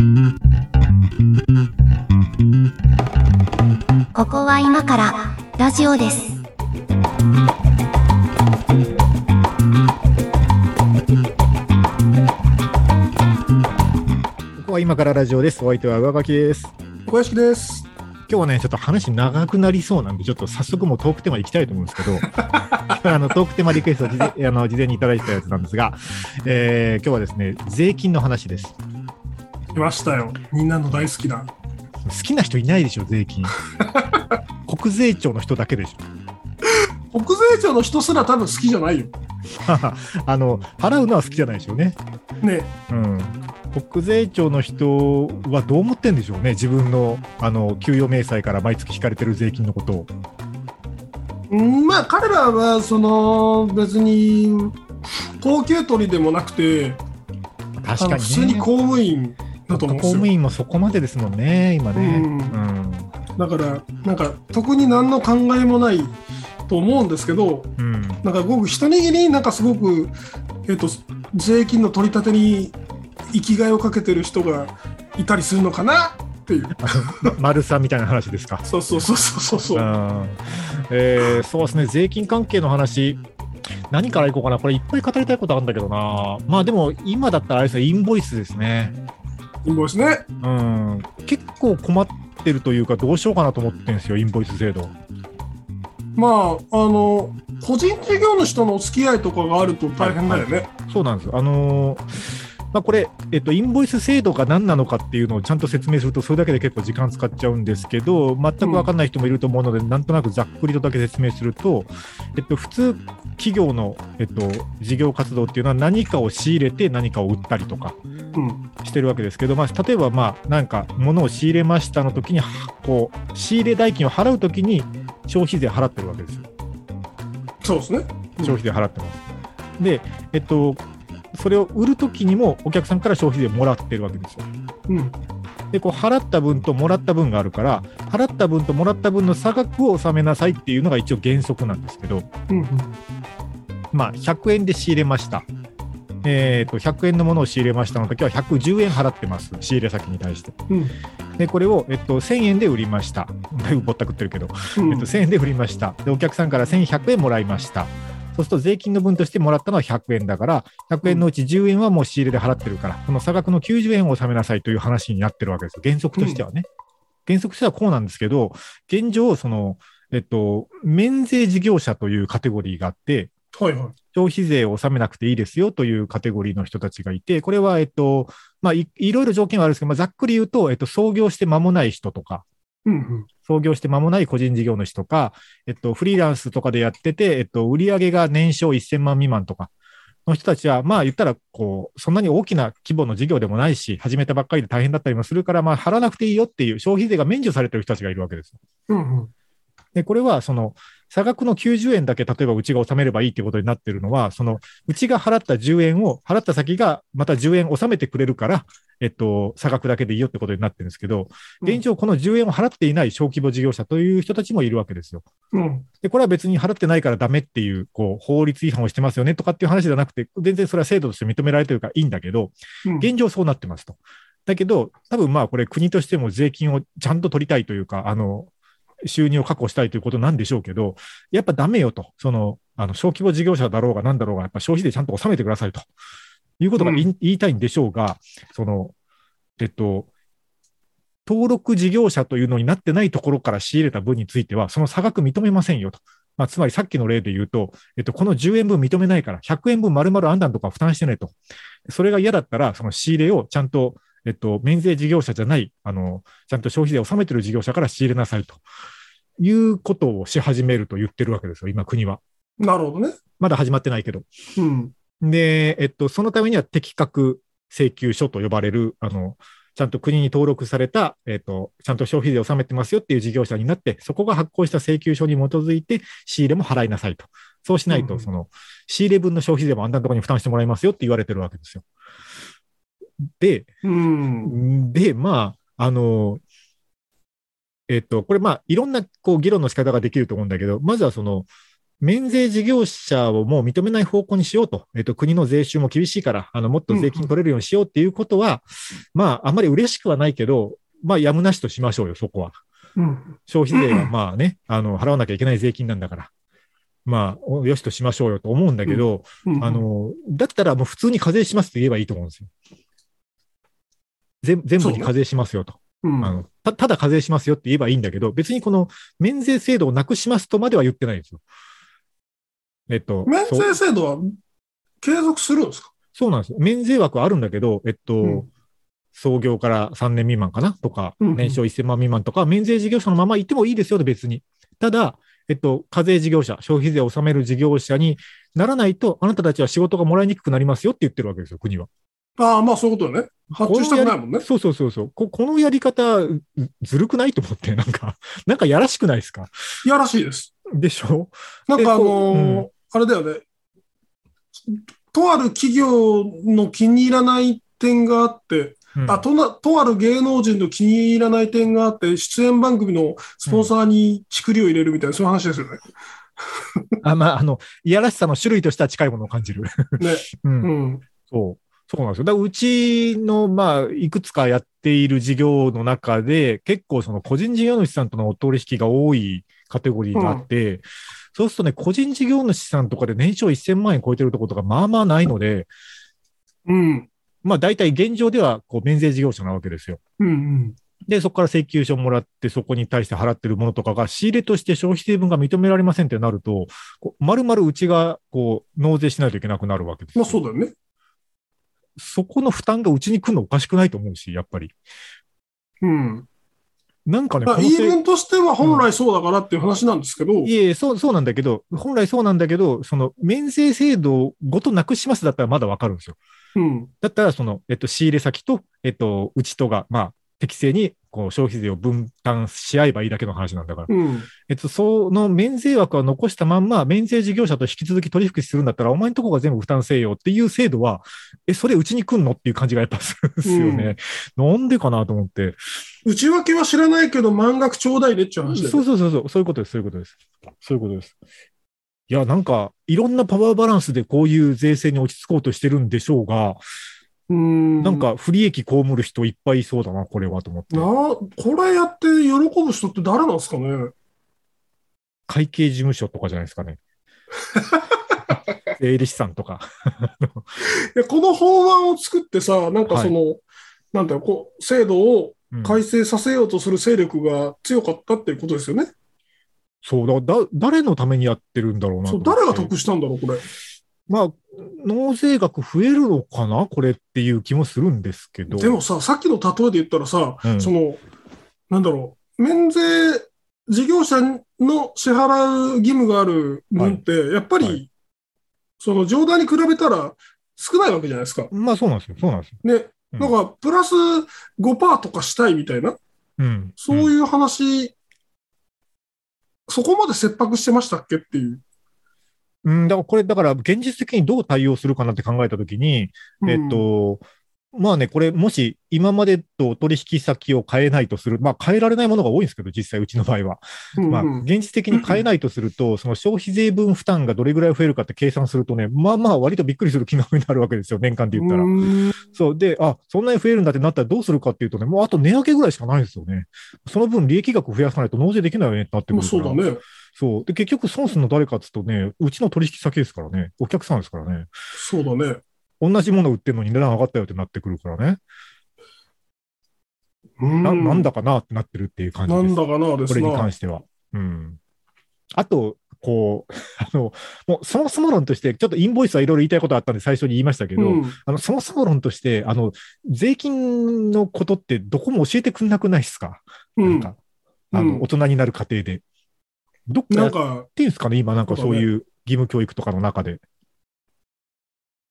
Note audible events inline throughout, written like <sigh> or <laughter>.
ここは今からラジオです。ここは今からラジオです。お相手は上書きです。小屋敷です。今日はね、ちょっと話長くなりそうなんで、ちょっと早速もうトークテーマ行きたいと思うんですけど、<laughs> あのトークテーマリクエストを事前あの事前にいただいたやつなんですが、えー今日はですね、税金の話です。来ましたよ。みんなの大好きな。好きな人いないでしょ、税金。<laughs> 国税庁の人だけでしょ。国税庁の人すら多分好きじゃないよ。<laughs> あの払うのは好きじゃないでしょうね。ね。うん、国税庁の人はどう思ってんでしょうね、自分のあの給与明細から毎月引かれてる税金のことを。うんまあ彼らはその別に高級取りでもなくて、確かに、ね、普通に公務員だと思うん公務。員もそこまでですもんね、今ね。だからなんか特に何の考えもないと思うんですけど、うんなんか僕一握りなんかすごくえっ、と税金の取り立てに生きがいをかけてる人がいたりするのかなっていう。ま丸さんみたいな話ですか？そうそうそうそうそうえーそうですね、税金関係の話、何からいこうかな、これいっぱい語りたいことあるんだけどな、まあでも、今だったらあれですね、インボイスですね。インボイスね。うん、結構困ってるというか、どうしようかなと思ってるんですよ、インボイス制度。まあ、あの、個人事業主とのお付き合いとかがあると大変だよね。そうなんです。あのーまあ、これ、えっと、インボイス制度が何なのかっていうのをちゃんと説明すると、それだけで結構時間使っちゃうんですけど、全く分かんない人もいると思うので、なんとなくざっくりとだけ説明すると、えっと、普通、企業の、えっと、事業活動っていうのは何かを仕入れて何かを売ったりとかうん。してるわけですけど、まあ、例えば、まあ、なんか、物を仕入れましたの時に、はこう、仕入れ代金を払う時に消費税払ってるわけですよ。そうですね。うん消費税払ってます。で、えっと、それを売るときにもお客さんから消費税もらってるわけですよ。うん。で、こう払った分ともらった分があるから、払った分ともらった分の差額を納めなさいっていうのが一応原則なんですけど、うん。まあ、100円で仕入れました。えー、と100円のものを仕入れましたの時は110円払ってます、仕入れ先に対して。うん。で、これを、えっと、1000円で売りました。だいぶぼったくってるけど、うんえっと、1000円で売りました。で、お客さんから1100円もらいました。そうすると税金の分としてもらったのは100円だから、100円のうち10円はもう仕入れで払ってるから、この差額の90円を納めなさいという話になってるわけですよ。原則としてはね。原則としてはこうなんですけど、現状、その、えっと、免税事業者というカテゴリーがあって、はいはい。消費税を納めなくていいですよというカテゴリーの人たちがいて、これは、えっと、まあ、いいろいろ条件はあるんですけど、まあ、ざっくり言うと、えっと、創業して間もない人とか、うんうん。創業して間もない個人事業主とか、えっと、フリーランスとかでやってて、えっと、売上が年商1000万未満とかの人たちは、まあ言ったら、こう、そんなに大きな規模の事業でもないし、始めたばっかりで大変だったりもするから、まあ払わなくていいよっていう消費税が免除されてる人たちがいるわけです。うんうん。で、これは、その、差額の90円だけ、例えばうちが納めればいいってことになってるのは、その、うちが払った10円を、払った先がまた10円納めてくれるから、えっと、差額だけでいいよってことになってるんですけど、現状この10円を払っていない小規模事業者という人たちもいるわけですよ。うん。で、これは別に払ってないからダメっていう、こう、法律違反をしてますよねとかっていう話じゃなくて、全然それは制度として認められてるからいいんだけど、うん。現状そうなってますと。だけど、多分まあこれ国としても税金をちゃんと取りたいというか、あの、収入を確保したいということなんでしょうけど、やっぱダメよと。その、あの、小規模事業者だろうが何だろうが、やっぱ消費税ちゃんと納めてくださいと。いうことが言い,、うん言いたいんでしょうが、その、えっと、登録事業者というのになってないところから仕入れた分については、その差額認めませんよと。まあ、つまりさっきの例で言うと、えっと、この10円分認めないから、100円分丸々あんたんとか負担してねと。それが嫌だったら、その仕入れをちゃんと、えっと、免税事業者じゃない、あの、ちゃんと消費税を納めてる事業者から仕入れなさいということをし始めると言ってるわけですよ、今、国は。なるほどね。まだ始まってないけど。うん。で、えっと、そのためには適格請求書と呼ばれる、あの、ちゃんと国に登録された、えっと、ちゃんと消費税を納めてますよっていう事業者になって、そこが発行した請求書に基づいて仕入れも払いなさいと。そうしないと、うんその、仕入れ分の消費税もあんたのところに負担してもらいますよって言われてるわけですよ。で、うん。で、まあ、あの、えっと、これまあ、いろんなこう議論の仕方ができると思うんだけど、まずはその、免税事業者をもう認めない方向にしようと。えっと、国の税収も厳しいから、あの、もっと税金取れるようにしようっていうことは、まあ、あんまり嬉しくはないけど、まあ、やむなしとしましょうよ、そこは。うん。消費税はまあね、あの、払わなきゃいけない税金なんだから。まあ、およしとしましょうよと思うんだけど、うんあ、の、だったらもう普通に課税しますって言えばいいと思うんですよ。全全部に課税しますよと。うんあのたただ課税しますよって言えばいいんだけど、別にこの免税制度をなくしますとまでは言ってないんですよ。えっと、免税制度は継続するんですか？そうなんですよ。免税枠はあるんだけど、えっと、うん創業から3年未満かな？とか、うんうん年商1000万未満とか、免税事業者のまま行ってもいいですよと別に。ただ、えっと、課税事業者、消費税を納める事業者にならないと、あなたたちは仕事がもらいにくくなりますよって言ってるわけですよ、国は。ああ、まあそういうことだね。発注したくないもんね。そうそうそうそうこ。このやり方、ずずるくないと思って、なんか、<laughs> なんかやらしくないですか？いやらしいです。でしょ？なんかあのーうんあれだよね。とある企業の気に入らない点があって、うんあとな、とある芸能人の気に入らない点があって、出演番組のスポンサーにチクリを入れるみたいな、そういう話ですよね。あ、まあ、あの、いやらしさの種類としては近いものを感じる。ね。<laughs> うんうん。そう。そうなんですよ。だからうちの、まあ、いくつかやっている事業の中で、結構その個人事業主さんとのお取引が多いカテゴリーがあって、そうするとね、個人事業主さんとかで年商1000万円超えてるところとか、まあまあないので、うん。まあ大体現状では、こう、免税事業者なわけですよ。うん。うん。で、そこから請求書もらって、そこに対して払ってるものとかが、仕入れとして消費税分が認められませんってなると、こう丸々うちが、こう、納税しないといけなくなるわけですよ。まあそうだよね。そこの負担がうちに来るのおかしくないと思うし、やっぱり。うん。なんかね、言い分としては本来そうだからっていう話なんですけど、いえいえ、そう、そうなんだけど、本来そうなんだけど、その、免税制度ごとなくしますだったらまだわかるんですよ。うん。だったら、その、えっと、仕入れ先と、えっと、うちとが、まあ、適正に、こう、消費税を分担し合えばいいだけの話なんだから。うん。えっと、その免税枠は残したまんま、免税事業者と引き続き取引するんだったら、お前んとこが全部負担せよっていう制度は、え、それうちに来んのっていう感じがやっぱするんですよね。なんでかなと思って。内訳は知らないけど、満額ちょうだいでっていう話で、そうそうそうそう、そういうことです、そういうことです。そういうことです。いや、なんか、いろんなパワーバランスでこういう税制に落ち着こうとしてるんでしょうが、うん。なんか不利益被る人いっぱいいそうだな、これはと思ってな。これやって喜ぶ人って誰なんですかね？会計事務所とかじゃないですかね。<laughs> 税理士さんとか。いやこの法案を作ってさ、なんかその、なんだよ、こう、制度をうん改正させようとする勢力が強かったっていうことですよね？そうだ、だ、誰のためにやってるんだろうなとそう。誰が得したんだろう、これ？まあ、納税額増えるのかな？これっていう気もするんですけど。でもさ、さっきの例えで言ったらさ、うんその、なんだろう、免税事業者の支払う義務がある分って、やっぱり、はいその上段に比べたら少ないわけじゃないですか。まあそうなんですよ。そうなんですよ。ね。うんなんか、プラス5%とかしたいみたいな、うん。そういう話、そこまで切迫してましたっけっていう。うん、だからこれ、だから現実的にどう対応するかなって考えたときに、えっと、まあね、これ、もし今までとお取引先を変えないとする、まあ変えられないものが多いんですけど、実際うちの場合は。うん、まあ、うん現実的に変えないとすると、その消費税分負担がどれぐらい増えるかって計算するとね、まあまあ割とびっくりする金額になるわけですよ、年間で言ったら。うんそう。で、あ、そんなに増えるんだってなったらどうするかっていうとね、もうあと値上げぐらいしかないんですよね。その分利益額増やさないと納税できないよねってなってくまあるから。そうだね。そう。で、結局損するの誰かっつうとね、うちの取引先ですからね、お客さんですからね。そうだね。同じもの売ってるのに値段上がったよってなってくるからね。ななんだかなってなってるっていう感じです。なんだかなですな。これに関しては。うん。あと、こう、<laughs> あの、もうそもそも論として、ちょっとインボイスはいろいろ言いたいことあったんで最初に言いましたけど、うんあの、そもそも論として、あの、税金のことってどこも教えてくんなくないですか、うんなんか、あの、うん大人になる過程で。どっかやっなんか、てんすかね？今なんかそうういう義務教育とかの中で。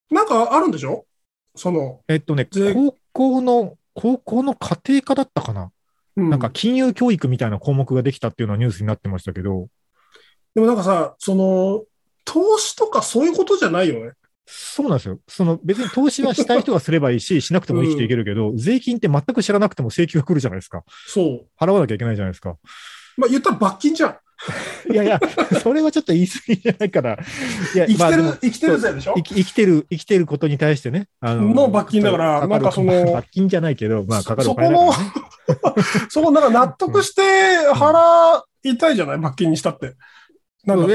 なんかあるんでしょ？その、えっとね、税高校の、高校の家庭科だったかな、うんなんか金融教育みたいな項目ができたっていうのはニュースになってましたけど、でもなんかさ、その、投資とかそういうことじゃないよね？そうなんですよ。その別に投資はしたい人がすればいいし、<laughs> しなくても生きていけるけど、税金って全く知らなくても請求が来るじゃないですか。そう。払わなきゃいけないじゃないですか。まあ言ったら罰金じゃん。いやいや、それはちょっと言い過ぎじゃないから。いや生きてる、まあ生きてるぜでしょ？生き生きてる、生きてることに対してね。あの罰金だからかなんかその罰金じゃないけど、まあ、かかるそお金だから、ね。<laughs> そこなんか納得して払いたいじゃない？罰金にしたって。なん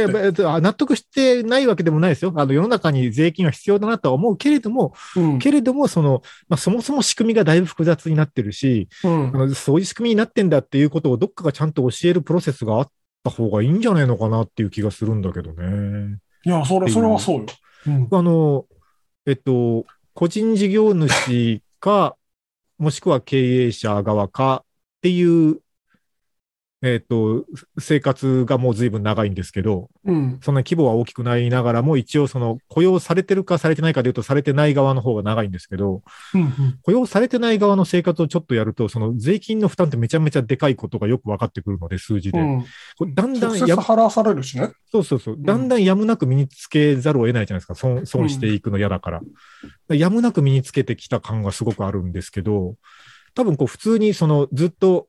納得してないわけでもないですよ。あの世の中に税金は必要だなとは思うけれども、うんけれども、その、まあ、そもそも仕組みがだいぶ複雑になってるし、うんあのそういう仕組みになってんだっていうことをどっかがちゃんと教えるプロセスがあった方がいいんじゃないのかなっていう気がするんだけどね。いや、それ、それはそうよ。うんあの、えっと、個人事業主か、もしくは経営者側かっていう、えっと、生活がもう随分長いんですけど、うん。そんな規模は大きくないながらも、一応その雇用されてるかされてないかでいうと、されてない側の方が長いんですけど、うん雇用されてない側の生活をちょっとやると、その税金の負担ってめちゃめちゃでかいことがよく分かってくるので、数字で。うん。これだんだ直んや接払わされるしね。そうそうそう。だんだんやむなく身につけざるを得ないじゃないですか。損損していくの嫌だから。やむなく身につけてきた感がすごくあるんですけど、多分こう普通にそのずっと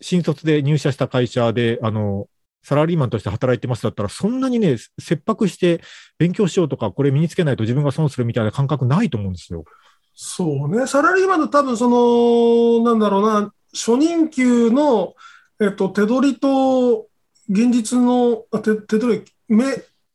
新卒で入社した会社で、あの、サラリーマンとして働いてますだったら、そんなにね、切迫して勉強しようとか、これ身につけないと自分が損するみたいな感覚ないと思うんですよ。そうね。サラリーマンの多分その、なんだろうな、初任給の、えっと、手取りと、現実の、あ手手取り、め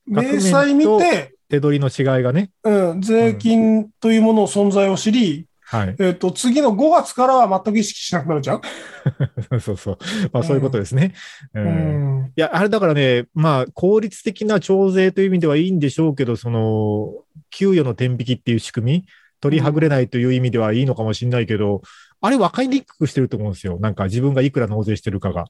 明細見て、手取りの違いがね。うん、税金というものの存在を知り、はい。えっと、次の5月からは全く意識しなくなるじゃん。<laughs> そうそう。まあそういうことですね。ううんん。いや、あれだからね、まあ、効率的な徴税という意味ではいいんでしょうけど、その、給与の天引きっていう仕組み、取りはぐれないという意味ではいいのかもしれないけど、あれ分かりにくくしてると思うんですよ。なんか自分がいくら納税してるかが。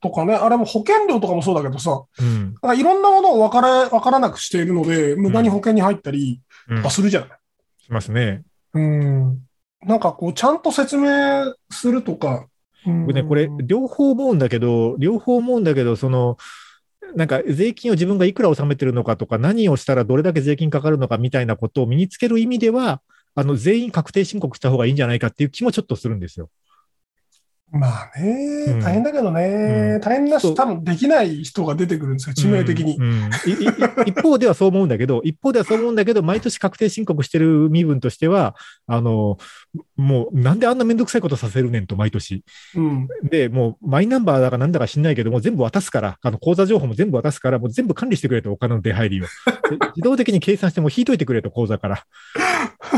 とかね、あれも保険料とかもそうだけどさ、うん。なんかいろんなものを分から分からなくしているので、無駄に保険に入ったりうん。はするじゃない。しますね。うん。なんかこう、ちゃんと説明するとか。うん僕ね、これ、両方思うんだけど、両方思うんだけど、その、なんか税金を自分がいくら納めてるのかとか、何をしたらどれだけ税金かかるのかみたいなことを身につける意味では、あの、全員確定申告した方がいいんじゃないかっていう気もちょっとするんですよ。まあね、うん大変だけどね、うん大変だし、多分できない人が出てくるんですよ、致命的に。うん <laughs> 一方ではそう思うんだけど、一方ではそう思うんだけど、毎年確定申告してる身分としては、あの、もうなんであんなめんどくさいことさせるねんと、毎年。うん。で、もうマイナンバーだかなんだか知んないけども、全部渡すから、あの、口座情報も全部渡すから、もう全部管理してくれと、お金の出入りを。<laughs> で自動的に計算してもう引いといてくれと、口座から。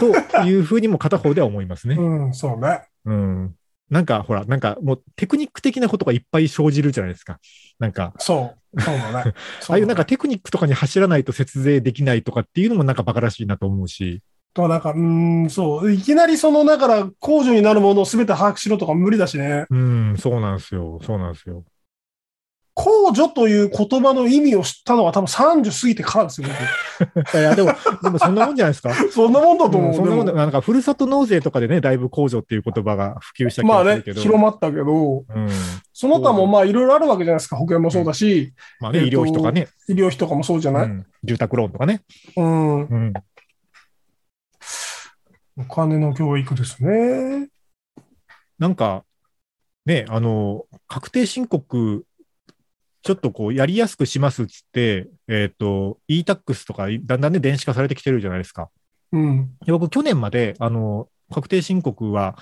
というふうにも片方では思いますね。うん、そうね。うん。なんか、ほら、なんかもうテクニック的なことがいっぱい生じるじゃないですか。なんか、そう。そうだね。<laughs> ああいうなんかテクニックとかに走らないと節税できないとかっていうのもなんかバカらしいなと思うし。とかなんか、うん、そう。いきなりその、だから、控除になるものを全て把握しろとか無理だしね。うん、そうなんですよ。そうなんですよ。控除という言葉の意味を知ったのは多分30過ぎてからですよ、<laughs> いや、でも、でもそんなもんじゃないですか？僕そんなもんだと思う。うんそんなもんだ。なんか、ふるさと納税とかでね、だいぶ控除っていう言葉が普及した気まあね。広まったけど、うん。その他もまあいろいろあるわけじゃないですか。保険もそうだし、まあね、えっと医療費とかね、医療費とかもそうじゃない、うん住宅ローンとかね。うん、うん。お金の教育ですね。なんか、ね、あの、確定申告、ちょっとこう、やりやすくしますっつって、えっ、と、e-tax とか、だんだんね、電子化されてきてるじゃないですか。うん。で僕、去年まで、あの、確定申告は、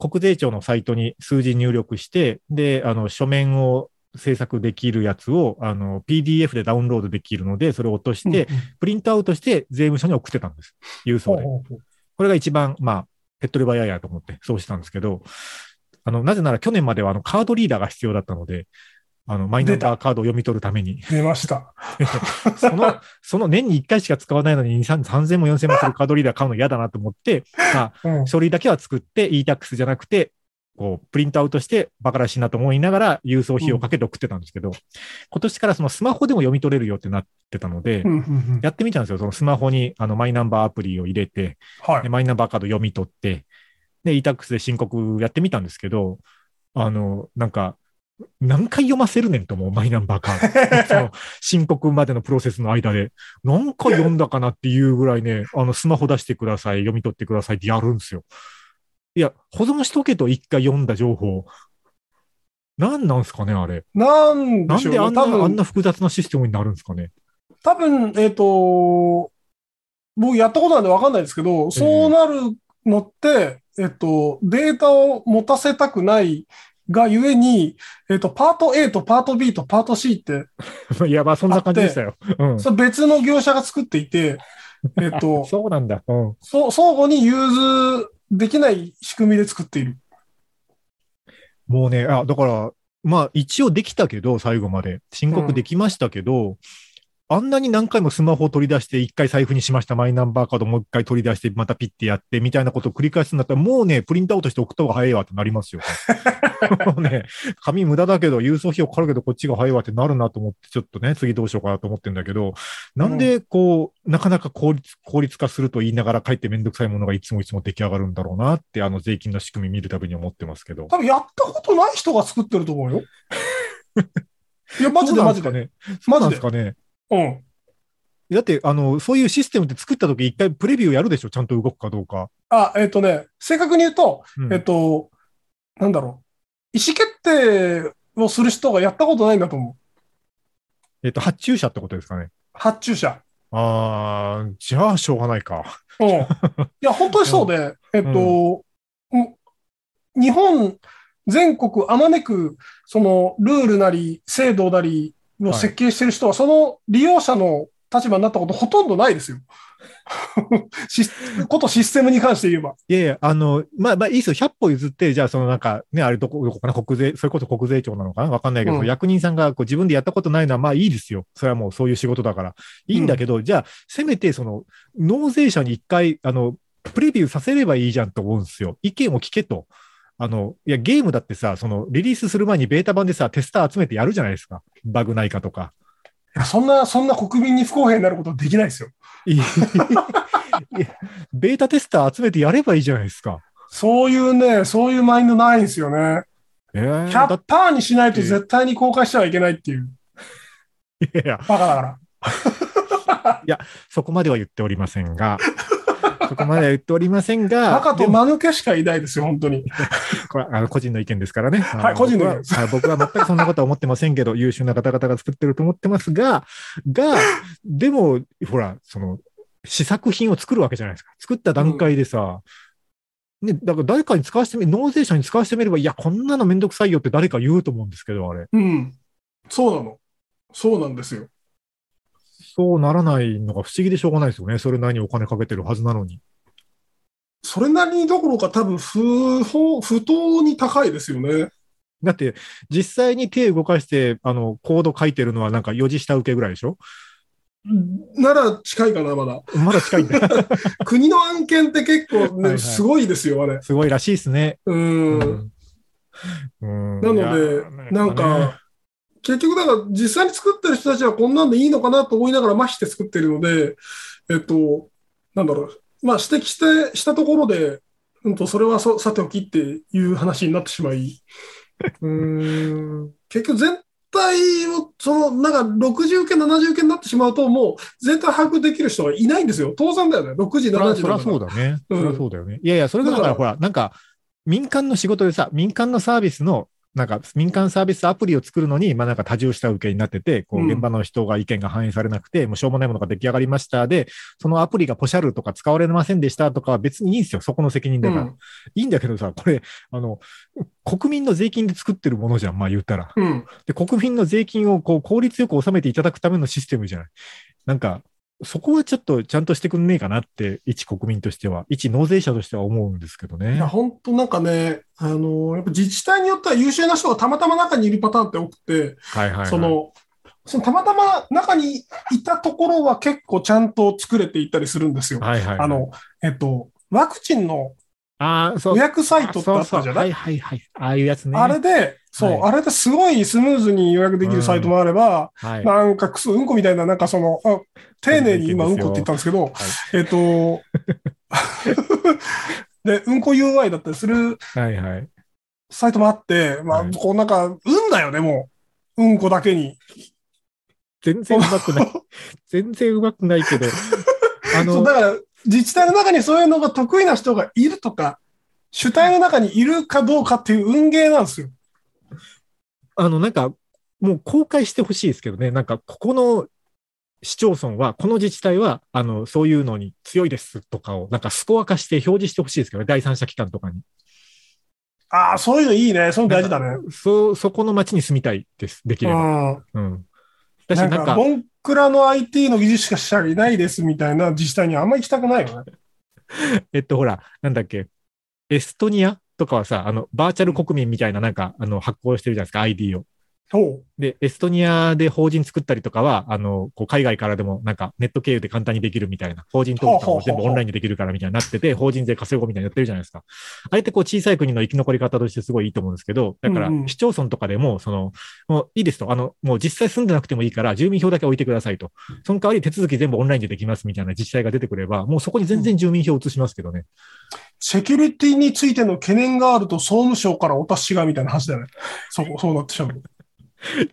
国税庁のサイトに数字入力して、で、あの、書面を制作できるやつを、あの、PDF でダウンロードできるので、それを落として、うん、プリントアウトして税務署に送ってたんです。郵送で。ほうほうほうこれが一番、まあ、手っ取り早いやと思って、そうしたんですけど、あの、なぜなら去年まではあのカードリーダーが必要だったので、あの、マイナンバーカードを読み取るために、出ました。<laughs> その、その年に1回しか使わないのに2、3 3000も4000もするカードリーダー買うの嫌だなと思って、まうんあ、書類だけは作って e-tax じゃなくて、こう、プリントアウトしてバカらしいなと思いながら郵送費をかけて送ってたんですけど、今年からそのスマホでも読み取れるよってなってたので、うんうんうんやってみたんですよ。そのスマホにあのマイナンバーアプリを入れて、はい。でマイナンバーカード読み取って、で、e-tax で申告やってみたんですけど、あの、なんか、何回読ませるねんと思う、マイナンバーカード。<laughs> その申告までのプロセスの間で。何回読んだかなっていうぐらいね、あの、スマホ出してください、読み取ってくださいってやるんですよ。いや、保存しとけと一回読んだ情報。何なんすかね、あれ。なんなんでしょうね。多であんな、あん分、な複雑なシステムになるんですかね。多分、えっ、と、僕やったことなんでわかんないですけど、そうなるのって、えっ、と、データを持たせたくないがゆえに、えっ、と、パート A とパート B とパート C って、<laughs> いや、まあそんな感じでしたよ。うん。それ別の業者が作っていて、<laughs> えっ、と、そうなんだ。うん。そう相互に融通できない仕組みで作っている。もうね、あ、だから、まあ一応できたけど、最後まで。申告できましたけど、あんなに何回もスマホを取り出して、一回財布にしました、マイナンバーカードもう一回取り出して、またピッてやって、みたいなことを繰り返すんだったら、もうね、プリントアウトして送った方が早いわってなりますよ。<laughs> もうね、紙無駄だけど、郵送費用かかるけど、こっちが早いわってなるなと思って、ちょっとね、次どうしようかなと思ってんだけど、なんで、こう、なかなか効率、効率化すると言いながら、かえってめんどくさいものがいつもいつも出来上がるんだろうなって、あの税金の仕組み見るたびに思ってますけど。多分やったことない人が作ってると思うよ。<laughs> いや、マジでマジで。ね。そうなんですかね。うん。だって、あの、そういうシステムって作った時一回プレビューやるでしょ？ちゃんと動くかどうか。あ、えっ、とね、正確に言うと、うんえっ、と、なんだろう。意思決定をする人がやったことないんだと思う。えっと、発注者ってことですかね。発注者。あー、じゃあ、しょうがないか。うん。いや、本当にそうで、えっと、うん日本全国あまねく、その、ルールなり、制度なりを設計してる人は、その利用者の立場になったことほとんどないですよ。<laughs> ことシステムに関して言えば。いやいや、あの、まあ、まあ、いいですよ。100歩譲って、じゃあ、そのなんか、ね、あれどこ、どこかな？国税、それこそ国税庁なのかな？わかんないけど、うん役人さんがこう自分でやったことないのは、まあいいですよ。それはもうそういう仕事だから。いいんだけど、じゃあ、せめて、その、納税者に一回、あの、プレビューさせればいいじゃんと思うんですよ。意見を聞けと。あの、いや、ゲームだってさ、その、リリースする前にベータ版でさ、テスター集めてやるじゃないですか。バグないかとか。いやそんな、そんな国民に不公平になることはできないですよ。い <laughs> やベータテスター集めてやればいいじゃないですか。そういうね、そういうマインドないんですよね。えー、だ100%パーにしないと絶対に公開してはいけないっていう。いやいや、バカだから。<laughs> そこまでは言っておりませんが、そこまでは言っておりませんが、バカと間抜けしかいないですよ、本当に。これあの個人の意見ですからね。はい個人の意見です僕ははい僕は全くそんなことは思ってませんけど、優秀な方々が作ってると思ってますが、が、でも、ほら、その、試作品を作るわけじゃないですか。作った段階でさ、ね、だから誰かに使わせてみ、納税者に使わせてみれば、いや、こんなのめんどくさいよって誰か言うと思うんですけど、あれ。うん。そうなの。そうなんですよ。そうならないのが不思議でしょうがないですよね。それなりにお金かけてるはずなのに。それなりにどころか多分不法、不当に高いですよね。だって、実際に手動かして、あの、コード書いてるのはなんか4次下請けぐらいでしょ？なら近いかな、まだ。まだ近いんだ。<laughs> 国の案件って結構ね、はいはいすごいですよ、あれ。すごいらしいですね。うん。うんなのでなんか、結局だから実際に作ってる人たちはこんなんでいいのかなと思いながら麻痺して作ってるので、えっと、なんだろう。まあ指摘して、したところで、うんと、それはそさておきっていう話になってしまい、うん、結局全体を、その、なんか60件、70件になってしまうと、もう全体把握できる人がいないんですよ。当然だよね。6時、7時そらそらそうだだね。うんそらそうだよね。いやいや、それがだからほら、なんか、民間の仕事でさ、民間のサービスの、なんか民間サービスアプリを作るのに、まあなんか多重下請けになってて、こううん現場の人が意見が反映されなくて、もうしょうもないものが出来上がりましたで、そのアプリがポシャルとか使われませんでしたとかは別にいいんですよ。そこの責任だから。うんいいんだけどさ、これ、あの、国民の税金で作ってるものじゃん、まあ言ったら。うん。で、国民の税金をこう効率よく納めていただくためのシステムじゃない。なんか、そこはちょっとちゃんとしてくんねえかなって、一国民としては、一納税者としては思うんですけどねいや、。本当なんかね、あの、やっぱ自治体によっては優秀な人がたまたま中にいるパターンって多くて、はいはい、はい。そ、の、そのたまたま中にいたところは結構ちゃんと作れていったりするんですよ。はいはい、はい。あ、の、えっと、ワクチンのああ、そう。予約サイトってあったじゃない？はいはいはい。ああいうやつね。あれで、そう、はいあれですごいスムーズに予約できるサイトもあれば、はい。なんかクソ、うんこみたいな、なんかその、あ丁寧に今うんこって言ったんですけど、えっと、<laughs> で、うんこ UI だったりするはいはい。サイトもあって、まあ、はいこうなんか、運だよね、もう。うんこだけに。全然うまくない。<laughs> 全然うまくないけど。あのだ、から、自治体の中にそういうのが得意な人がいるとか、主体の中にいるかどうかっていう運ゲーなんですよ。あの、なんか、もう公開してほしいですけどね、なんか、ここの市町村は、この自治体は、あの、そういうのに強いですとかを、なんかスコア化して表示してほしいですけどね、第三者機関とかに。ああ、そういうのいいね。そういうの大事だね。そう、そこの町に住みたいです、できれば。うん。うん。だし、なか、なんんか、僕らの IT の技術者いないですみたいな自治体にあんまり行きたくないよね。<laughs> えっと、ほら、なんだっけ、エストニアとかはさ、あの、バーチャル国民みたいななんか、あの、発行してるじゃないですか、ID を。ほで、エストニアで法人作ったりとかは、あの、こう海外からでもなんかネット経由で簡単にできるみたいな、法人登録とかも全部オンラインでできるからみたいになってて、法人税稼ごうみたいにやってるじゃないですか。あれってこう小さい国の生き残り方としてすごいいいと思うんですけど、だから市町村とかでも、その、もういいですと、あの、もう実際住んでなくてもいいから、住民票だけ置いてくださいと。その代わり手続き全部オンラインでできますみたいな自治体が出てくれば、もうそこに全然住民票移しますけどね。う。セキュリティについての懸念があると総務省からお達しがみたいな話だよね。そう、そうなってしまう。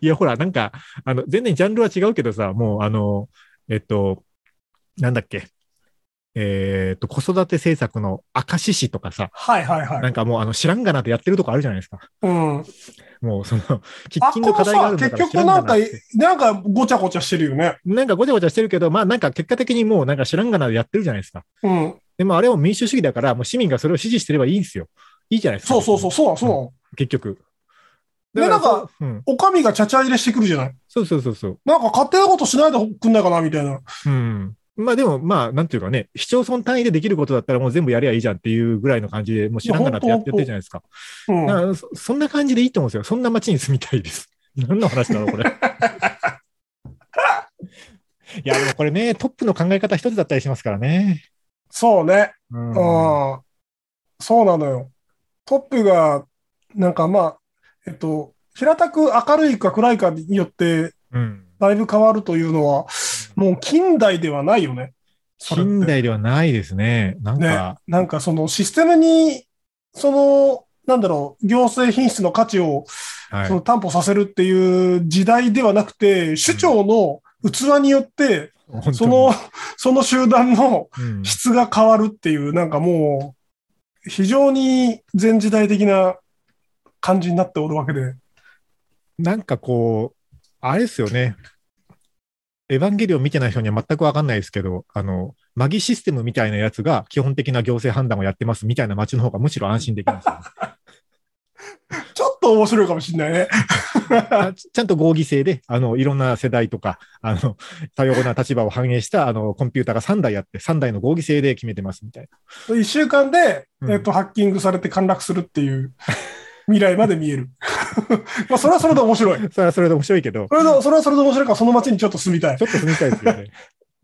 いや、ほら、なんか、あの、全然ジャンルは違うけどさ、もう、あの、えっと、なんだっけ。えっと、子育て政策の明石市とかさ、はいはいは。ないんかもう、あの、知らんがなってやってるとこあるじゃないですか。うん。もう、その、喫緊の課題があるんだから知ら局なんかなんかごちゃごちゃしてるよね。なんかごちゃごちゃしてるけど、まあなんか結果的にもうなんか知らんがなでやってるじゃないですか。うん。でもあれは民主主義だから、もう市民がそれを支持してればいいんですよ。いいじゃないですか。そうそうそう、そうそう。結局。でなんか、うん。お上がちゃちゃ入れしてくるじゃない。そうそうそうそう。なんか勝手なことしないでくんないかなみたいな。うん。まあでも、まあ、なんていうかね、市町村単位でできることだったらもう全部やりゃいいじゃんっていうぐらいの感じで、もう知らんがなってやってるじゃないですか。うん。そそんな感じでいいと思うんですよ。そんな街に住みたいです。<laughs> 何の話だろう、これ。<laughs> いや、でもこれね、トップの考え方一つだったりしますからね。そうね。うんああ、そうなのよ。トップが、なんかまあ、えっと、平たく明るいか暗いかによって、うん。だいぶ変わるというのは、もう近代ではないよね。近代ではないですね。なんねか、。なんかそのシステムに、その、なんだろう、行政品質の価値をはいその担保させるっていう時代ではなくて、首長の器によって、本当にその、その集団のうん質が変わるっていう、なんかもう、非常に前時代的な感じになっておるわけで。なんかこう、あれですよね。エヴァンゲリオン見てない人には全くわかんないですけど、あの、マギシステムみたいなやつが基本的な行政判断をやってますみたいな街の方がむしろ安心できますよね、<laughs> ちょっと面白いかもしれないね。あ <laughs> ちちゃんと合議制で、あの、いろんな世代とか、あの、多様な立場を反映した、あの、コンピューターが3台あって、3台の合議制で決めてますみたいな。一週間で、うんえっと、ハッキングされて陥落するっていう未来まで見える。<laughs> まあ、それはそれで面白い。<laughs> それはそれで面白いけど、それでそれはそれで面白いから、その街にちょっと住みたいち。ょっと住みたいですよね。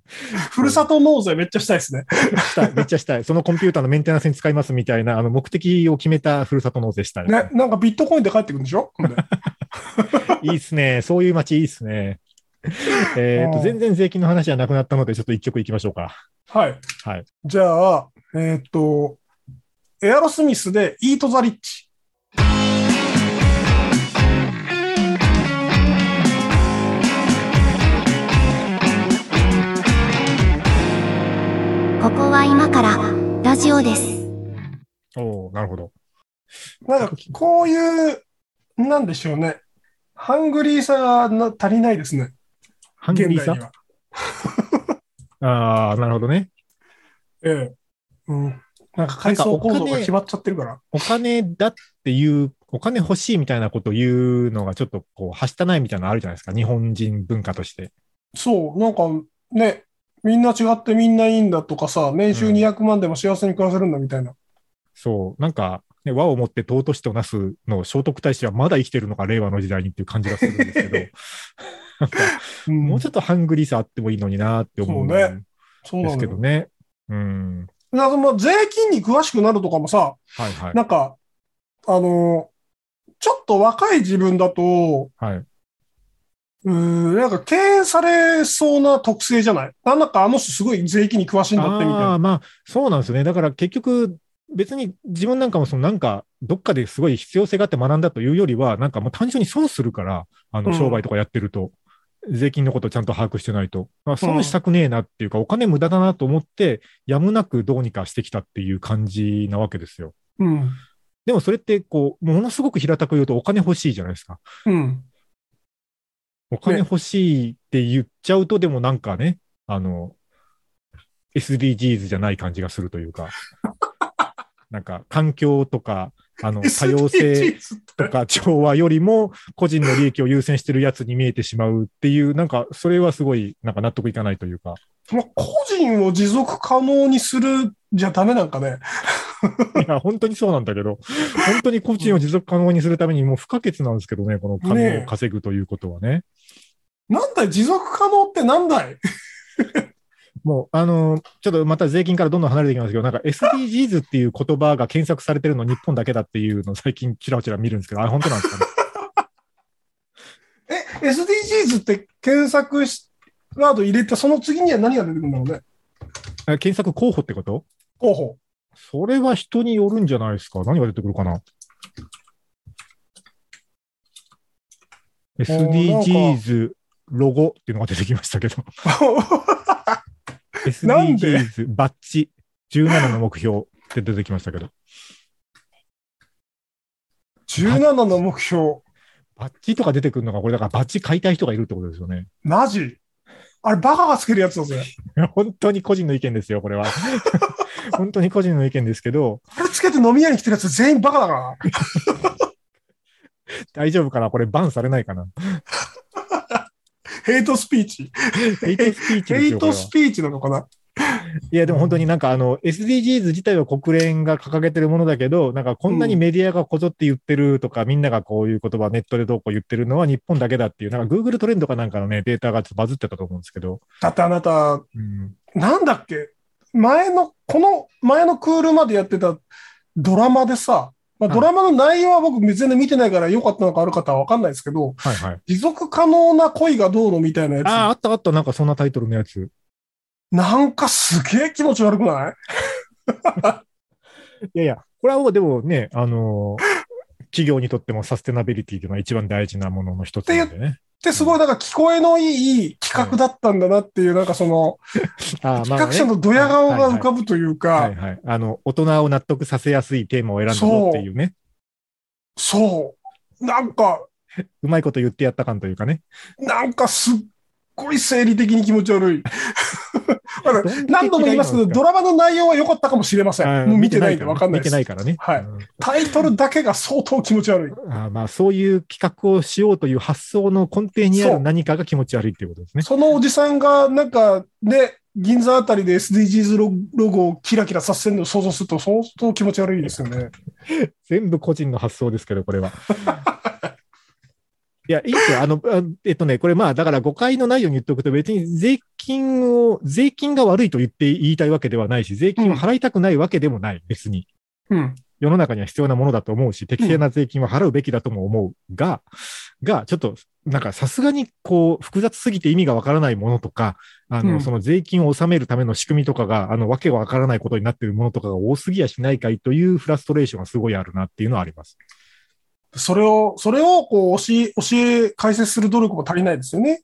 <laughs> ふるさと納税めっちゃしたいですね。したいめっちゃしたい。そのコンピューターのメンテナンスに使いますみたいな、あの、目的を決めたふるさと納税したいね、ね、なんかビットコインで帰ってくるんでしょ？いいっすね。そういう街いいっすね。えっと、うん全然税金の話じゃなくなったので、ちょっと一曲いきましょうか。はい。はい。じゃあ、えっと、エアロスミスでイート・ザ・リッチ。ここは今からラジオです。おおなるほど。なんか、こういう、なんでしょうね。ハングリーさがな足りないですね。ハングリーさ？ああ、なるほどね。ええ。うん。なんか階層構造が決まっちゃってるから。お金だっていう、お金欲しいみたいなことを言うのがちょっとこう、はしたないみたいなのあるじゃないですか。日本人文化として。そう、なんかね、みんな違ってみんないいんだとかさ、年収うん200万でも幸せに暮らせるんだみたいな。そう。なんか、ね、和をもって尊しとなすの聖徳太子はまだ生きてるのか、令和の時代にっていう感じがするんですけど、<laughs> なんか、うんもうちょっとハングリーさあってもいいのになって思うんそうねそうです。けどね。うん。だからまあ税金に詳しくなるとかもさ、はいはい。なんか、あの、ちょっと若い自分だと、はい。うーん、なんか敬遠されそうな特性じゃない？なんかあの人すごい税金に詳しいんだってみたいな。まあ、そうなんですよね。だから結局、別に自分なんかもそのなんか、どっかですごい必要性があって学んだというよりは、なんかもう単純に損するから、あの、うん商売とかやってると、税金のことちゃんと把握してないと。まあ、損したくねえなっていうか、お金無駄だなと思って、やむなくどうにかしてきたっていう感じなわけですよ。うん。でもそれって、こう、ものすごく平たく言うとお金欲しいじゃないですか。うん。お金欲しいって言っちゃうと、でもなんかね、あの、SDGs じゃない感じがするというか、<laughs> なんか環境とか、あの、多様性とか調和よりも個人の利益を優先してるやつに見えてしまうっていう、なんかそれはすごい、なんか納得いかないというか。まあ個人を持続可能にするじゃダメなんかね。いや、本当にそうなんだけど、本当に個人を持続可能にするためにもう不可欠なんですけどね、このね金えを稼ぐということはね。なんだい？持続可能ってなんだい？<laughs> もう、あの、ちょっとまた税金からどんどん離れていきますけど、なんか SDGs っていう言葉が検索されてるの日本だけだっていうのを最近ちらちら見るんですけど、あれ本当なんですかね？<laughs> え、SDGs って検索しワード入れて、その次には何が出てくるんだろうね？あ検索候補ってこと？候補。それは人によるんじゃないですか？何が出てくるかな？SDGs ロゴっていうのが出てきましたけど。<laughs> SDGs バッチ17の目標って出てきましたけど。17の目標。バッチとか出てくるのが、これだからバッチ買いたい人がいるってことですよね。マジ？あれ、バカがつけるやつだぜ。<laughs> 本当に個人の意見ですよ、これは。<laughs> 本当に個人の意見ですけど、あれつけて飲み屋に来てるやつ全員バカだから。<laughs> 大丈夫かな？これバンされないかな？ヘイトスピーチ。ヘイトスピーチヘイト。スピーチなのかな？いや、でも本当になんかあの、SDGs 自体は国連が掲げてるものだけど、なんかこんなにメディアがこぞって言ってるとか、みんながこういう言葉、ネットでどうこう言ってるのは日本だけだっていう、なんか Google トレンドかなんかのね、データがちょっとバズってたと思うんですけど、だってあなた、うん、なんだっけ？前の、この前のクールまでやってたドラマでさ、まあ、はい。ドラマの内容は僕全然見てないから良かったのか悪かったかわかんないですけど、はいはい。持続可能な恋がどうのみたいなやつ。ああ、あったあった、なんかそんなタイトルのやつ。なんかすげえ気持ち悪くない？<laughs> いやいや、これはもうでもね、あのー企業にとってもサステナビリティというのは一番大事なものの一つなんでね。ってすごいなんか聞こえのいい企画だったんだなっていう、なんかその、<laughs> 企画者のドヤ顔が浮かぶ。ぶというはいか、はい。あの、大人を納得させやすいテーマを選んだぞっていうね。そう。なんか、<laughs> うまいこと言ってやった感というかね。なんかすっごい生理的に気持ち悪い。何度も言いますけど、ドラマの内容は良かったかもしれません。もう見てないんで分かんない見です。てないからね。はいうんタイトルだけが相当気持ち悪い。あーまあ、そういう企画をしようという発想の根底にある何かが気持ち悪いっていうことですね。そのおじさんが、なんか、ね、銀座あたりで SDGs ロロゴをキラキラさせてるのを想像すると相当気持ち悪いですよね。<laughs> 全部個人の発想ですけど、これは。<laughs> いや、いいですよ。あの、あえっとね、これまあ、だから誤解のないように言っておくと、別に税金を、税金が悪いと言って言いたいわけではないし、税金を払いたくないわけでもない、別に。うん。世の中には必要なものだと思うし、適正な税金は払うべきだとも思うが、が、ちょっと、なんかさすがにこう、複雑すぎて意味がわからないものとか、あの、うんその税金を納めるための仕組みとかが、あの、わけわからないことになっているものとかが多すぎやしないかいというフラストレーションがすごいあるなっていうのはあります。それを、それを、こう、教え、教え、解説する努力も足りないですよね。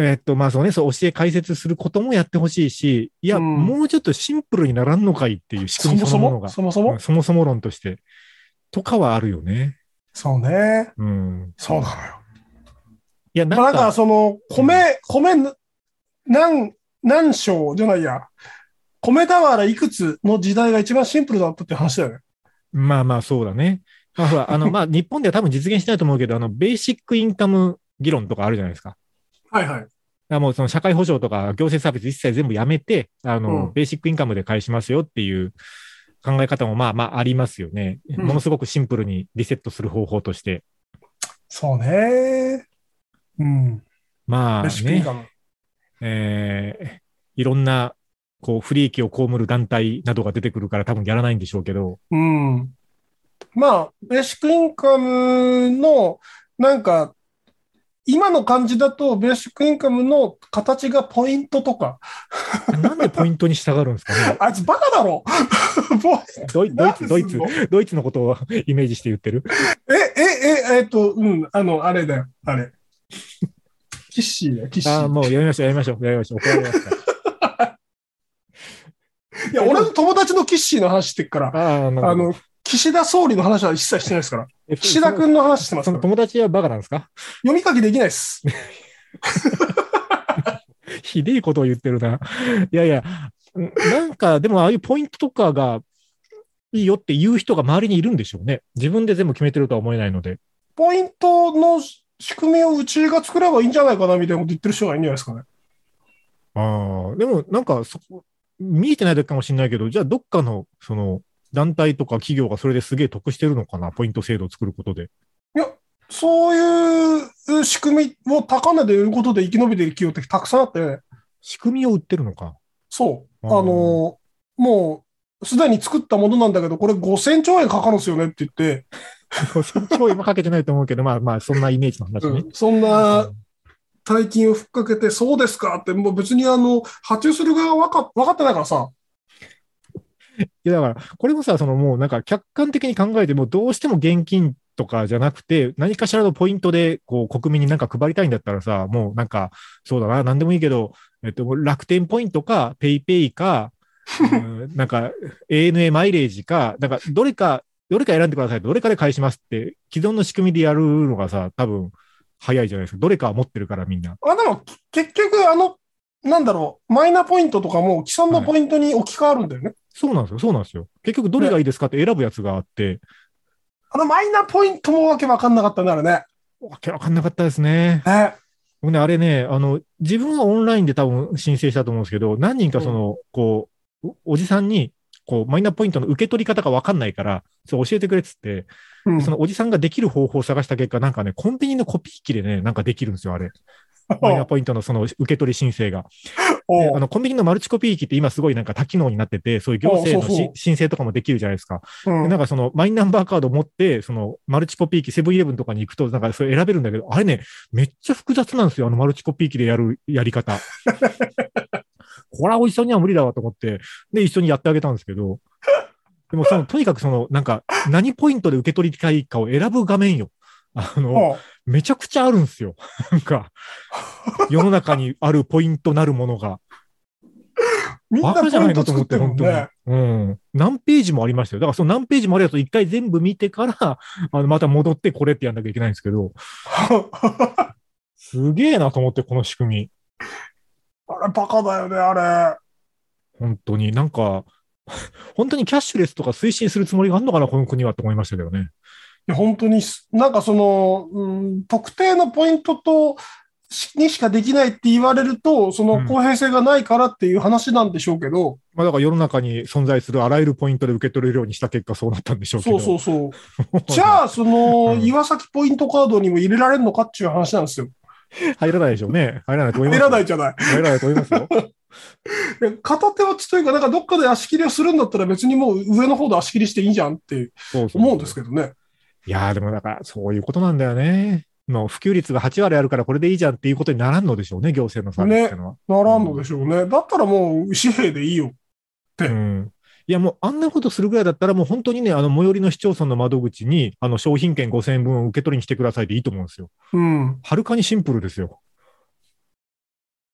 えーっと、まあそうね、そう教え解説することもやってほしいし、いや、うんもうちょっとシンプルにならんのかいっていう仕組みそもそも、そのものが、そもそも？うんそもそも論として、とかはあるよね。そうね。うん。そうなのよ。いや、なんか、まあなんか、その、米、米、何、何章じゃないや。米俵いくつの時代が一番シンプルだったって話だよね。まあまあそうだね。まあほら、あの、まあ日本では多分実現しないと思うけど、あの、ベーシックインカム議論とかあるじゃないですか。はいはい。だもうその社会保障とか行政サービス一切全部やめて、あの、うんベーシックインカムで返しますよっていう考え方もまあまあありますよね。うんものすごくシンプルにリセットする方法として。そうね。うん。まあね。えーいろんな、こう、不利益を被る団体などが出てくるから多分やらないんでしょうけど、うん。まあ、ベーシックインカムの、なんか、今の感じだと、ベーシックインカムの形がポイントとか、なんでポイントに従うんですかね <laughs> あいつバカだろ <laughs> ドイドイツ、ドイツドイツのことを <laughs> イメージして言ってる？え、え、え、えっと、うん、あの、あれだよ、あれ。キッシーだよ、キッシああ、ー。もうやりましょう、やりましょう、やりましょう。怒られますから。いや、俺の友達のキッシーの話してっから、あの、岸田総理の話は一切してないですから。え岸田君の話してますそのから。友達はバカなんですか？読み書きできないです。<laughs> ひでえことを言ってるな。いやいや、なんか、でもああいうポイントとかがいいよって言う人が周りにいるんでしょうね。自分で全部決めてるとは思えないので。ポイントの仕組みをうちが作ればいいんじゃないかなみたいなこと言ってる人がいるんじゃないですかね。ああ、でもなんかそこ、見えてないだけかもしれないけど、じゃあどっかの、その、団体とか企業がそれですげえ得してるのかな、ポイント制度を作ることで。いや、そういう仕組みを高値で売ることで生き延びている企業ってたくさんあって、仕組みを売ってるのか。そう。あの、もう、すでに作ったものなんだけど、これ5000兆円かかるんですよねって言って、そっちも今かけてないと思うけど、まあまあ、そんなイメージの話ね。そんな大金をふっかけて、そうですかって、もう別にあの、発注する側は分か分かってないからさ、いや、だから、これもさ、そのもうなんか客観的に考えても、どうしても現金とかじゃなくて、何かしらのポイントで、こう、国民になんか配りたいんだったらさ、もうなんか、そうだな、なんでもいいけど、えっと、楽天ポイントか、ペイペイか、うんなんか、<laughs> ANA マイレージか、なんか、どれか、どれか選んでください。どれかで返しますって、既存の仕組みでやるのがさ、多分、早いじゃないですか。どれか持ってるから、みんな。あでも結局、あの、なんだろう、マイナポイントとかも既存のポイントに置き換わるんだよね。そうなんですよ。そうなんですよ。結局、どれがいいですかって選ぶやつがあって、あのマイナポイントもわけわかんなかったんだよね。わけわかんなかったですね。ね。僕ね、あれね、あの、自分はオンラインで多分申請したと思うんですけど、何人かその、こう、おおじさんに、こう、マイナポイントの受け取り方がわかんないから、そう教えてくれっつって、うんそのおじさんができる方法を探した結果、なんかね、コンビニのコピー機でね、なんかできるんですよ、あれ。<laughs> マイナポイントのその受け取り申請が。あの、コンビニのマルチコピー機って今すごいなんか多機能になってて、そういう行政の申請とかもできるじゃないですか。うんでなんかそのマイナンバーカードを持って、そのマルチコピー機、セブンイレブンとかに行くと、なんかそれ選べるんだけど、あれね、めっちゃ複雑なんですよ、あのマルチコピー機でやるやり方。<laughs> これはおじさんには無理だわと思って、で、一緒にやってあげたんですけど、でもその、とにかくその、なんか、何ポイントで受け取りたいかを選ぶ画面よ。あの、めちゃくちゃあるんですよ。<laughs> なんか、世の中にあるポイントなるものが。みんなバカじゃないのと思って、ポイント作ってるも本当にんね。。うん。何ページもありましたよ。だからその何ページもあるやつを一回全部見てから、<laughs> あの、また戻ってこれってやんなきゃいけないんですけど、<laughs> すげえなと思って、この仕組み。あれ、バカだよね、あれ。本当に。なんか、本当にキャッシュレスとか推進するつもりがあるのかな、この国はって思いましたけどね。いや本当にす、なんかその、うん、特定のポイントと、しにしかできないって言われると、その公平性がないからっていう話なんでしょうけど、まあだから世の中に存在するあらゆるポイントで受け取れるようにした結果そうなったんでしょうけそど。うそうそう。<laughs> じゃあ、その、うん岩崎ポイントカードにも入れられるのかっていう話なんですよ。入らないでしょうね。入らないと思いますよ。入らないじゃない。入らないと思いますよ。<laughs> で片手落ちというか、なんかどっかで足切りをするんだったら別にもう上の方で足切りしていいじゃんってそうそう思うんですけどね。いやーでもだからそういうことなんだよね。の普及率が8割あるからこれでいいじゃんっていうことにならんのでしょうね、行政のサービスっていうのは。ならんのでしょうね。だったらもう紙幣でいいよ。うん。いやもうあんなことするぐらいだったらもう本当にね、あの最寄りの市町村の窓口にあの商品券5000円分を受け取りに来てくださいでいいと思うんですよ。うん。はるかにシンプルですよ。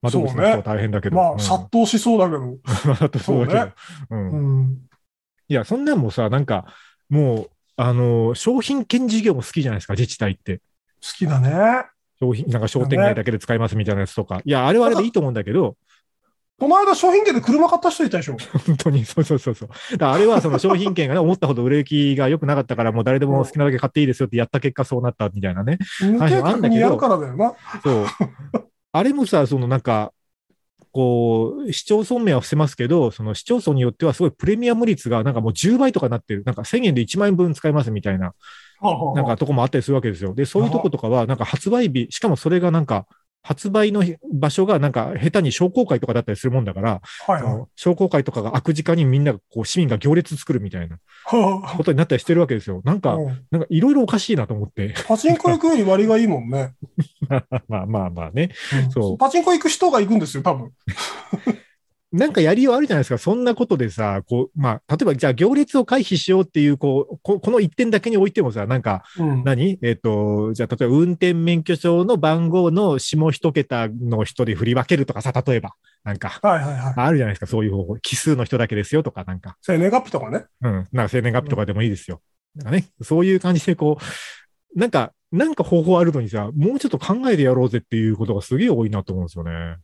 窓口の人は大変だけど。まあ、うん殺到しそうだけど。だってそうだけど。うんうん。いや、そんなんもさ、なんか、もう、あの、商品券事業も好きじゃないですか、自治体って。好きだね。商品、なんか商店街だけで使いますみたいなやつとか。いや、あれはあれでいいと思うんだけど、この間商品券で車買った人いたでしょ。本当に、そうそうそうそう。だあれはその商品券がね、思ったほど売れ行きが良くなかったから、もう誰でも好きなだけ買っていいですよってやった結果そうなったみたいなね。無計画にやるからだよな。<laughs> そう。あれもさ、そのなんか、こう、市町村名は伏せますけど、その市町村によってはすごいプレミアム率がなんかもう10倍とかなってる。なんか1000円で1万円分使えますみたいな、なんかとこもあったりするわけですよ。で、そういうとことかは、なんか発売日、しかもそれがなんか、発売の場所がなんか下手に商工会とかだったりするもんだから、はいはい。商工会とかが開く時間にみんながこう市民が行列作るみたいなはことになったりしてるわけですよ。なんか、あうんなんかいろいろおかしいなと思って。パチンコ行くより割がいいもんね。<laughs> まあまあまあね。うんそうパチンコ行く人が行くんですよ、多分。なんかやりようあるじゃないですか。そんなことでさ、こう、まあ、例えばじゃあ行列を回避しようっていう、こう、ここの一点だけにおいてもさ、なんか、うん何？えっ、と、じゃあ例えば運転免許証の番号の下一桁の人で振り分けるとかさ、例えば、なんか、はいはいはい。あるじゃないですか。そういう方法。奇数の人だけですよとか、なんか、生年月日とかね。うん、なんか生年月日とかでもいいですよ。なんかね、そういう感じでこう、なんか、なんか方法あるのにさ、もうちょっと考えてやろうぜっていうことがすげえ多いなと思うんですよね。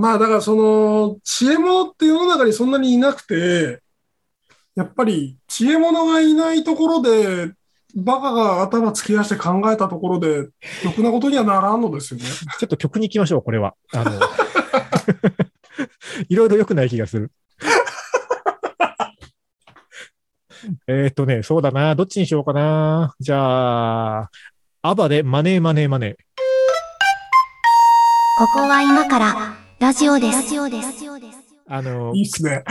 まあだからその、知恵者って世の中にそんなにいなくて、やっぱり知恵者がいないところで、バカが頭突き出して考えたところで、<laughs> ろくなことにはならんのですよね。ちょっと曲に行きましょう、これは。あの、<laughs> いろいろ良くない気がする。えーっとね、そうだな。どっちにしようかな。じゃあ、アバでマネーマネーマネー。ここは今からラジオです。ラジオです。あのいい、っすね。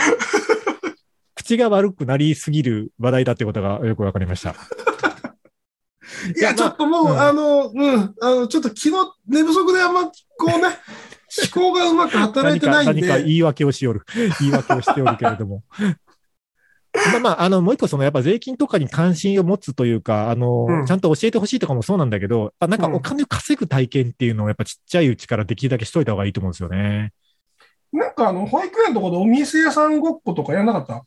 口が悪くなりすぎる話題だってことがよくわかりました。<laughs> いや、ちょっともう、うんあの、うん、あの、ちょっと昨日寝不足であんま、こうね、<laughs> 思考がうまく働いてないん何か何かで、言い訳をしよる。言い訳をしておるけれども。まあまあ、あの、もう一個その、やっぱ税金とかに関心を持つというか、あの、うんちゃんと教えてほしいとかもそうなんだけど、あなんかうんお金を稼ぐ体験っていうのをやっぱちっちゃいうちからできるだけしといた方がいいと思うんですよね。なんかあの、保育園とかでお店屋さんごっことかやんなかった？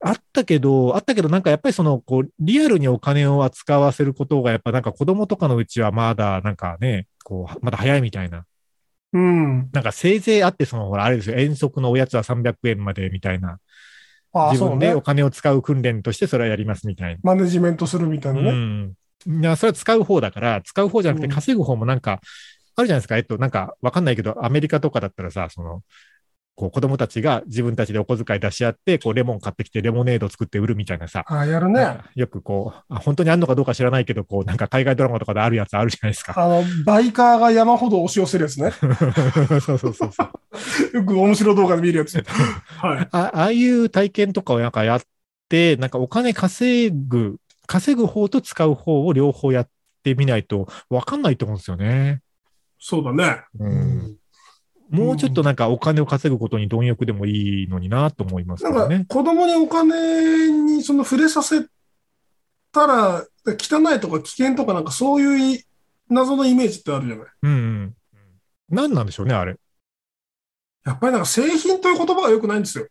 あったけど、あったけど、なんかやっぱりその、こう、リアルにお金を扱わせることが、やっぱなんか子供とかのうちはまだ、なんかね、こう、まだ早いみたいな。うん。なんかせいぜいあって、その、ほら、あれですよ、遠足のおやつは300円までみたいな。ああ、自そうね分でお。金を使う訓練としてそれはやりますみたいな。マネジメントするみたいなうね。ん。いや、それは使う方だから、使う方じゃなくてうん稼ぐ方もなんか、あるじゃないですか。えっと、なんか、わかんないけど、アメリカとかだったらさ、その、こう、子供たちが自分たちでお小遣い出し合って、こう、レモン買ってきて、レモネード作って売るみたいなさ。ああ、やるね。よくこう、あ本当にあるのかどうか知らないけど、こう、なんか海外ドラマとかであるやつあるじゃないですか。あの、バイカーが山ほど押し寄せるやつね。<laughs> そうそうそうそう。よく面白動画で見るやつ。はい。あああいう体験とかをなんかやって、なんかお金稼ぐ、稼ぐ方と使う方を両方やってみないとわかんないと思うんですよね。そうだね。うんもうちょっとなんかお金を稼ぐことに貪欲でもいいのになと思いますなんか。子供にお金にその触れさせたら、汚いとか危険とかなんかそういうい謎のイメージってあるじゃない。うんうん。何なんでしょうね、あれ。やっぱりなんか製品という言葉が良くないんですよ。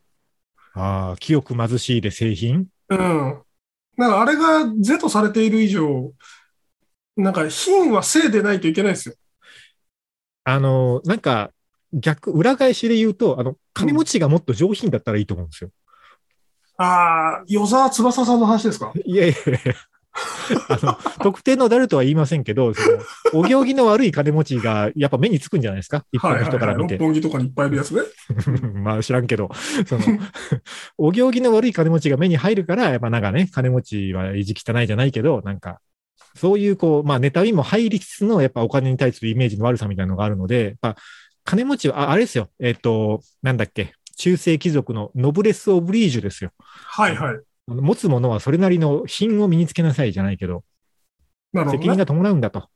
ああ、清く貧しいで製品？うん。なんかあれが是とされている以上、なんか品は性でないといけないですよ。あの、なんか、逆、裏返しで言うと、あの、金持ちがもっと上品だったらいいと思うんですよ。ああ、与沢翼さんの話ですか？いやいやいや。<laughs> あの、特定の誰とは言いませんけど、その、お行儀の悪い金持ちが、やっぱ目につくんじゃないですか？一般の人から見て。六本木とかにいっぱいいるやつね。<laughs> まあ知らんけど、その、お行儀の悪い金持ちが目に入るから、やっぱなんかね、金持ちは意地汚いじゃないけど、なんか、そういうこう、まあ妬みも入りつつの、やっぱお金に対するイメージの悪さみたいなのがあるので、やっぱ金持ちは、ああれですよ、えっ、と、なんだっけ、中世貴族のノブレス・オブリージュですよ。はいはい。持つものはそれなりの品を身につけなさいじゃないけど、どね。責任が伴うんだと。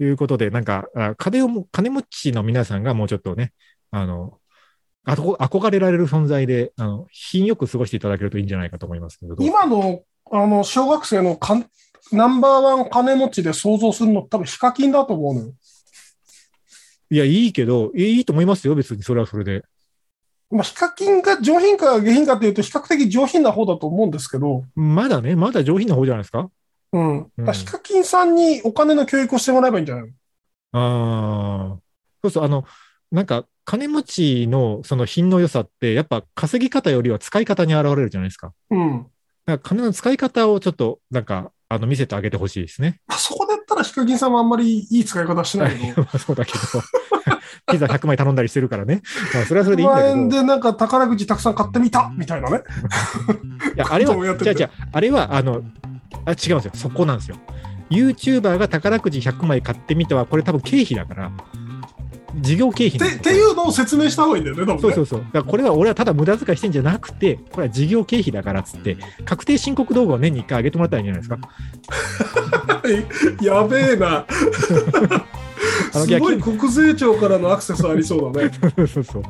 いうことで、なんか、あ金をも、金持ちの皆さんがもうちょっとね、あの、あと憧れられる存在で、あの、品よく過ごしていただけるといいんじゃないかと思いますけど。今の、あの、小学生のかんナンバーワン金持ちで想像するの多分ヒカキンだと思うのよ。いや、いいけど、いいと思いますよ、別にそれはそれで。まあ、ヒカキンが上品か下品かというと比較的上品な方だと思うんですけど、まだね、まだ上品な方じゃないですか？うん。うんヒカキンさんにお金の教育をしてもらえばいいんじゃないの？ああ。そうそう、あの、なんか、金持ちのその品の良さって、やっぱ稼ぎ方よりは使い方に現れるじゃないですか。うん。だから金の使い方をちょっと、なんか、あの、見せてあげてほしいですね。まあそこで言ったらヒカキンさんはあんまりいい使い方しないけ <laughs> そうだけど、ピザ100枚頼んだりしてるからね。まあ、それはそれでいいん100万だけど。円でなんか宝くじたくさん買ってみたみたいなね。いや、あれは、<laughs> 違う違う、あれは、あの、あ違うんですよ。そこなんですよ。YouTuber が宝くじ100枚買ってみたは、これ多分経費だから、事業経費ってっていうのを説明した方がいいんだよね、多分ね。そうそうそう。だからこれは俺はただ無駄遣いしてんじゃなくて、これは事業経費だからっつって、確定申告動画を年に1回上げてもらったらいいんじゃないですか。<laughs> やべえな。あのすごい国税庁からのアクセスありそうだね。そうそうそう。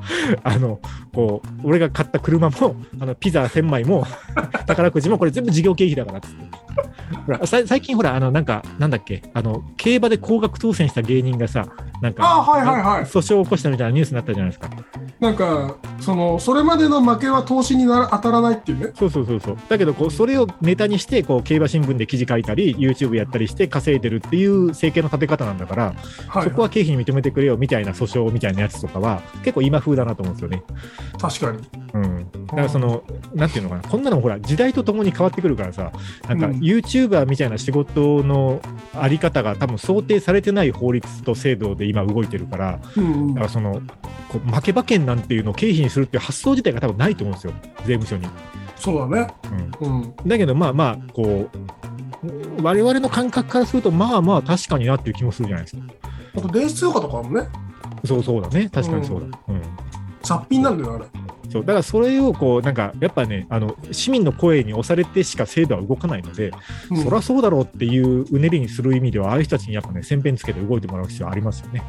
あの、こう、俺が買った車も、あの、ピザ1000枚も、<laughs> 宝くじも、これ全部事業経費だからっつって。ほら、さ最近ほら、あの、なんか、なんだっけ、あの、競馬で高額当選した芸人がさ、なんか、あはいはいはい訴訟を起こしたみたいなニュースになったじゃないですか。なんか、その、それまでの負けは投資にな当たらないっていうね。そうそうそうそう。だけどこう、それをネタにして、こう競馬新聞で記事書いたり、YouTube やったりして稼いでるっていう生計の立て方なんだから、はい。そこは経費に認めてくれよみたいな訴訟みたいなやつとかは、結構今風だなと思うんですよね。確かに。うん。だからその、なんていうのかな、こんなのほら、時代とともに変わってくるからさ、なんかうん YouTuber みたいな仕事のあり方が多分想定されてない法律と制度で今動いてるから、うんうんだからその、こう負け馬券なんていうのを経費にするっていう発想自体が多分ないと思うんですよ、税務署に。そうだね。うんうん。だけど、まあまあ、こう、我々の感覚からすると、まあまあ、確かになっていう気もするじゃないですか。あと、電子通貨とかもね、そうそうだね、確かにそうだ。うん雑品なんだよ、あれ。そうだからそれをこうなんかやっぱねあの市民の声に押されてしか制度は動かないので、うん。そりゃそうだろうっていううねりにする意味ではああいう人たちにやっぱね先鞭つけて動いてもらう必要ありますよね。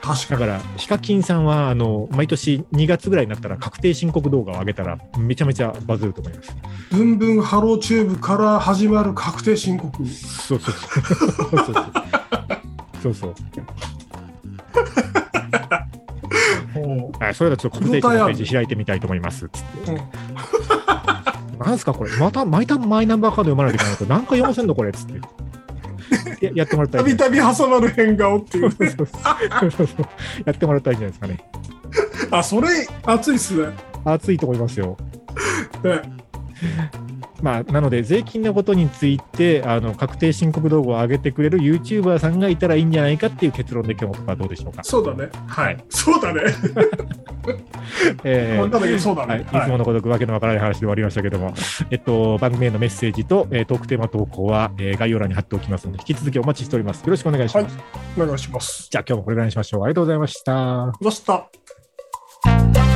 確かに。だからヒカキンさんはあの毎年2月ぐらいになったら確定申告動画を上げたらめちゃめちゃバズると思います。ブンブンハロー YouTube から始まる確定申告。そうそうそう。そうそうそう。そうおうあそれだとちょっと国税庁のページ開いてみたいと思います。つって。うん。なんすかこれ？また毎タマイナンバーカード読まないといけないと何回読ませんのこれ？っつって。ややってもらったらいいたびたび挟まる変顔っていう。やってもらったらいいんじゃないですかね。あ、それ、熱いっすね。熱いと思いますよ。ねまあ、なので、税金のことについてあの確定申告動画を上げてくれる YouTuber さんがいたらいいんじゃないかっていう結論で今日はどうでしょうか。そうだね。はい。そうだね。<laughs> えーわかんないけど、そうだはい、ねい。つものごとくわけのわからない話で終わりましたけども、えっと、番組へのメッセージと、えートークテーマ投稿は、えー概要欄に貼っておきますので、引き続きお待ちしております。よろしくお願いします。お願いします。じゃあ今日もこれぐらいにしましょう。ありがとうございました。どうした